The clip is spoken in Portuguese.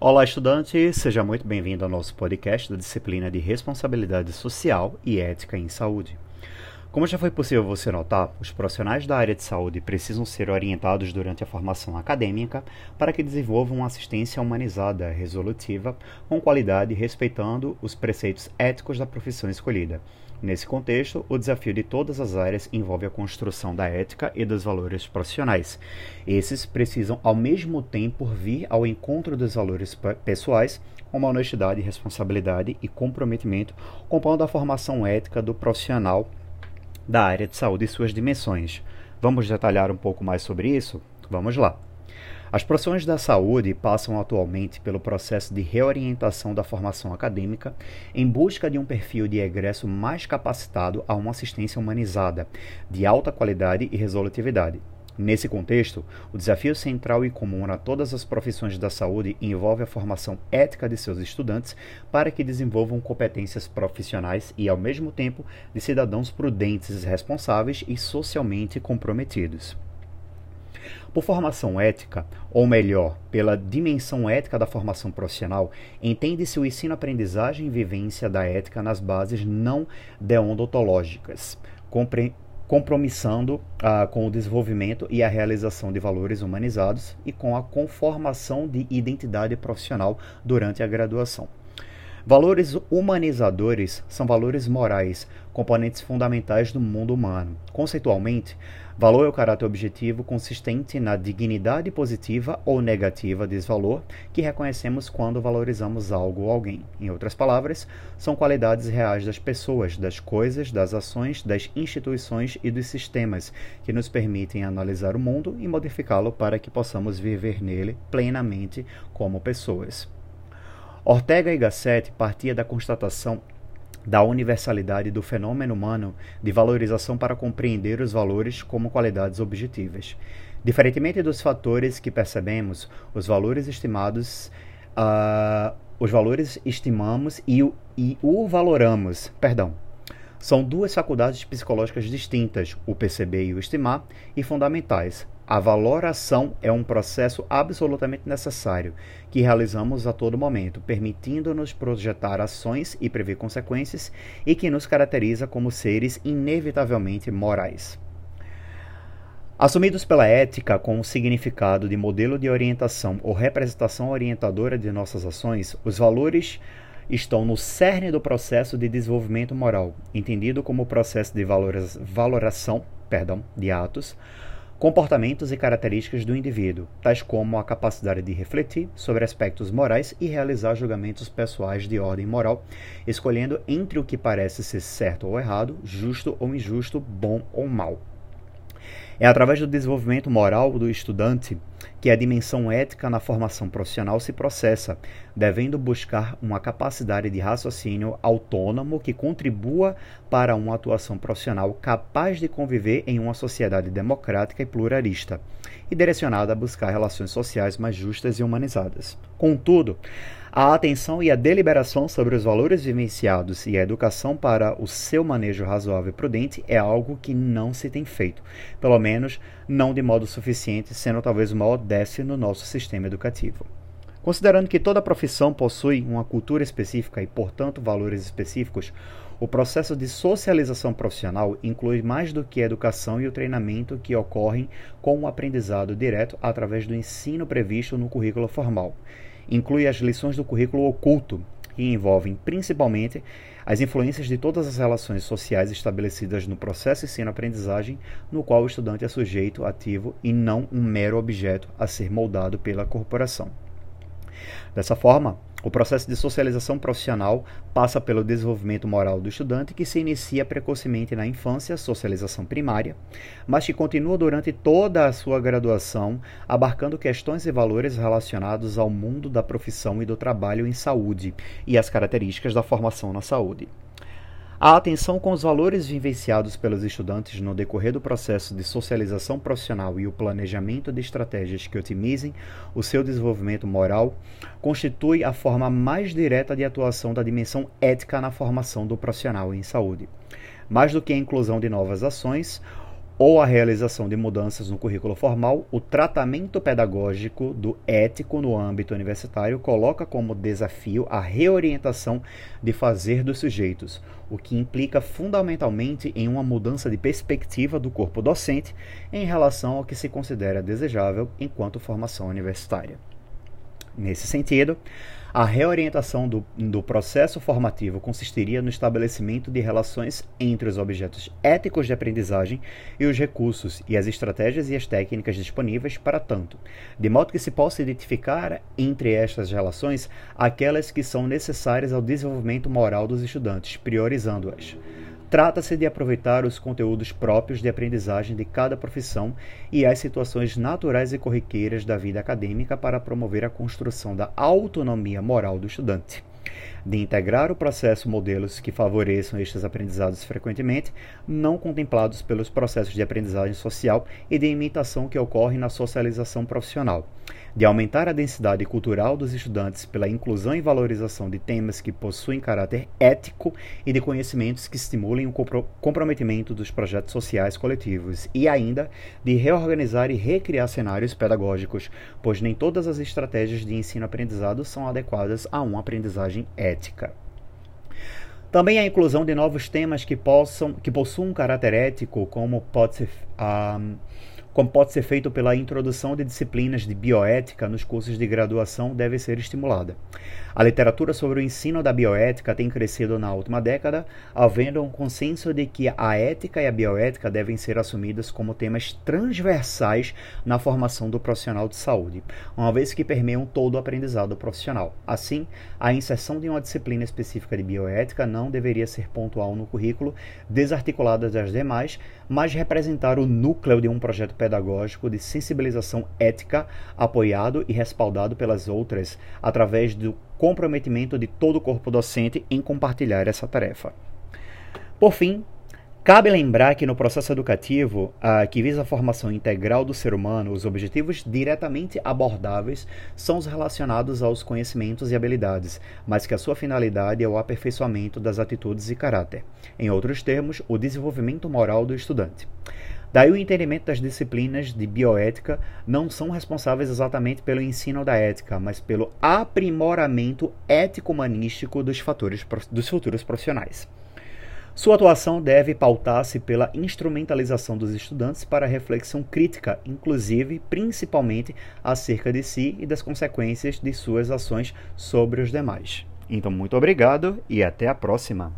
Olá, estudante! Seja muito bem-vindo ao nosso podcast da disciplina de Responsabilidade Social e Ética em Saúde. Como já foi possível você notar, os profissionais da área de saúde precisam ser orientados durante a formação acadêmica para que desenvolvam uma assistência humanizada, resolutiva, com qualidade respeitando os preceitos éticos da profissão escolhida. Nesse contexto, o desafio de todas as áreas envolve a construção da ética e dos valores profissionais. Esses precisam, ao mesmo tempo, vir ao encontro dos valores pessoais, como a honestidade, responsabilidade e comprometimento, compondo a formação ética do profissional da área de saúde e suas dimensões. Vamos detalhar um pouco mais sobre isso? Vamos lá. As profissões da saúde passam atualmente pelo processo de reorientação da formação acadêmica em busca de um perfil de egresso mais capacitado a uma assistência humanizada, de alta qualidade e resolutividade. Nesse contexto, o desafio central e comum a todas as profissões da saúde envolve a formação ética de seus estudantes para que desenvolvam competências profissionais e, ao mesmo tempo, de cidadãos prudentes, responsáveis e socialmente comprometidos. Por formação ética, ou melhor, pela dimensão ética da formação profissional, entende-se o ensino-aprendizagem e vivência da ética nas bases não deontológicas, compromissando ah, com o desenvolvimento e a realização de valores humanizados e com a conformação de identidade profissional durante a graduação. Valores humanizadores são valores morais, componentes fundamentais do mundo humano. Conceitualmente, valor é o caráter objetivo consistente na dignidade positiva ou negativa desse valor que reconhecemos quando valorizamos algo ou alguém. Em outras palavras, são qualidades reais das pessoas, das coisas, das ações, das instituições e dos sistemas que nos permitem analisar o mundo e modificá-lo para que possamos viver nele plenamente como pessoas. Ortega y Gasset partia da constatação da universalidade do fenômeno humano de valorização para compreender os valores como qualidades objetivas. Diferentemente dos fatores que percebemos, os valores estimados, uh, os valores estimamos e o, e o valoramos, perdão, são duas faculdades psicológicas distintas, o perceber e o estimar, e fundamentais, a valoração é um processo absolutamente necessário que realizamos a todo momento, permitindo-nos projetar ações e prever consequências e que nos caracteriza como seres inevitavelmente morais. Assumidos pela ética com o significado de modelo de orientação ou representação orientadora de nossas ações, os valores estão no cerne do processo de desenvolvimento moral, entendido como processo de valoração perdão, de atos, comportamentos e características do indivíduo, tais como a capacidade de refletir sobre aspectos morais e realizar julgamentos pessoais de ordem moral, escolhendo entre o que parece ser certo ou errado, justo ou injusto, bom ou mal. É através do desenvolvimento moral do estudante que a dimensão ética na formação profissional se processa, devendo buscar uma capacidade de raciocínio autônomo que contribua para uma atuação profissional capaz de conviver em uma sociedade democrática e pluralista, e direcionada a buscar relações sociais mais justas e humanizadas. Contudo, a atenção e a deliberação sobre os valores vivenciados e a educação para o seu manejo razoável e prudente é algo que não se tem feito, pelo menos não de modo suficiente, sendo talvez o maior déficit no nosso sistema educativo. Considerando que toda profissão possui uma cultura específica e, portanto, valores específicos, o processo de socialização profissional inclui mais do que a educação e o treinamento que ocorrem com o aprendizado direto através do ensino previsto no currículo formal inclui as lições do currículo oculto, que envolvem principalmente as influências de todas as relações sociais estabelecidas no processo ensino-aprendizagem, no qual o estudante é sujeito ativo e não um mero objeto a ser moldado pela corporação. Dessa forma, o processo de socialização profissional passa pelo desenvolvimento moral do estudante, que se inicia precocemente na infância, socialização primária, mas que continua durante toda a sua graduação, abarcando questões e valores relacionados ao mundo da profissão e do trabalho em saúde e as características da formação na saúde. A atenção com os valores vivenciados pelos estudantes no decorrer do processo de socialização profissional e o planejamento de estratégias que otimizem o seu desenvolvimento moral constitui a forma mais direta de atuação da dimensão ética na formação do profissional em saúde. Mais do que a inclusão de novas ações, ou a realização de mudanças no currículo formal, o tratamento pedagógico do ético no âmbito universitário coloca como desafio a reorientação de fazer dos sujeitos, o que implica fundamentalmente em uma mudança de perspectiva do corpo docente em relação ao que se considera desejável enquanto formação universitária. Nesse sentido, a reorientação do, do, processo formativo consistiria no estabelecimento de relações entre os objetos éticos de aprendizagem e os recursos e as estratégias e as técnicas disponíveis para tanto, de modo que se possa identificar entre estas relações aquelas que são necessárias ao desenvolvimento moral dos estudantes, priorizando-as. Trata-se de aproveitar os conteúdos próprios de aprendizagem de cada profissão e as situações naturais e corriqueiras da vida acadêmica para promover a construção da autonomia moral do estudante de integrar o processo modelos que favoreçam estes aprendizados frequentemente não contemplados pelos processos de aprendizagem social e de imitação que ocorrem na socialização profissional, de aumentar a densidade cultural dos estudantes pela inclusão e valorização de temas que possuem caráter ético e de conhecimentos que estimulem o comprometimento dos projetos sociais coletivos e ainda de reorganizar e recriar cenários pedagógicos, pois nem todas as estratégias de ensino-aprendizado são adequadas a uma aprendizagem ética. Também a inclusão de novos temas que possam que possuam um caráter ético, como pode ser um, como pode ser feito pela introdução de disciplinas de bioética nos cursos de graduação, deve ser estimulada. A literatura sobre o ensino da bioética tem crescido na última década, havendo um consenso de que a ética e a bioética devem ser assumidas como temas transversais na formação do profissional de saúde, uma vez que permeiam todo o aprendizado profissional. Assim, a inserção de uma disciplina específica de bioética não deveria ser pontual no currículo, desarticulada das demais, mas representar o núcleo de um projeto pedagógico pedagógico de sensibilização ética apoiado e respaldado pelas outras através do comprometimento de todo o corpo docente em compartilhar essa tarefa. Por fim, Cabe lembrar que no processo educativo, que visa a formação integral do ser humano, os objetivos diretamente abordáveis são os relacionados aos conhecimentos e habilidades, mas que a sua finalidade é o aperfeiçoamento das atitudes e caráter. Em outros termos, o desenvolvimento moral do estudante. Daí o entendimento das disciplinas de bioética não são responsáveis exatamente pelo ensino da ética, mas pelo aprimoramento ético-humanístico dos, fatores, dos futuros profissionais. Sua atuação deve pautar-se pela instrumentalização dos estudantes para reflexão crítica, inclusive, principalmente, acerca de si e das consequências de suas ações sobre os demais. Então, muito obrigado e até a próxima!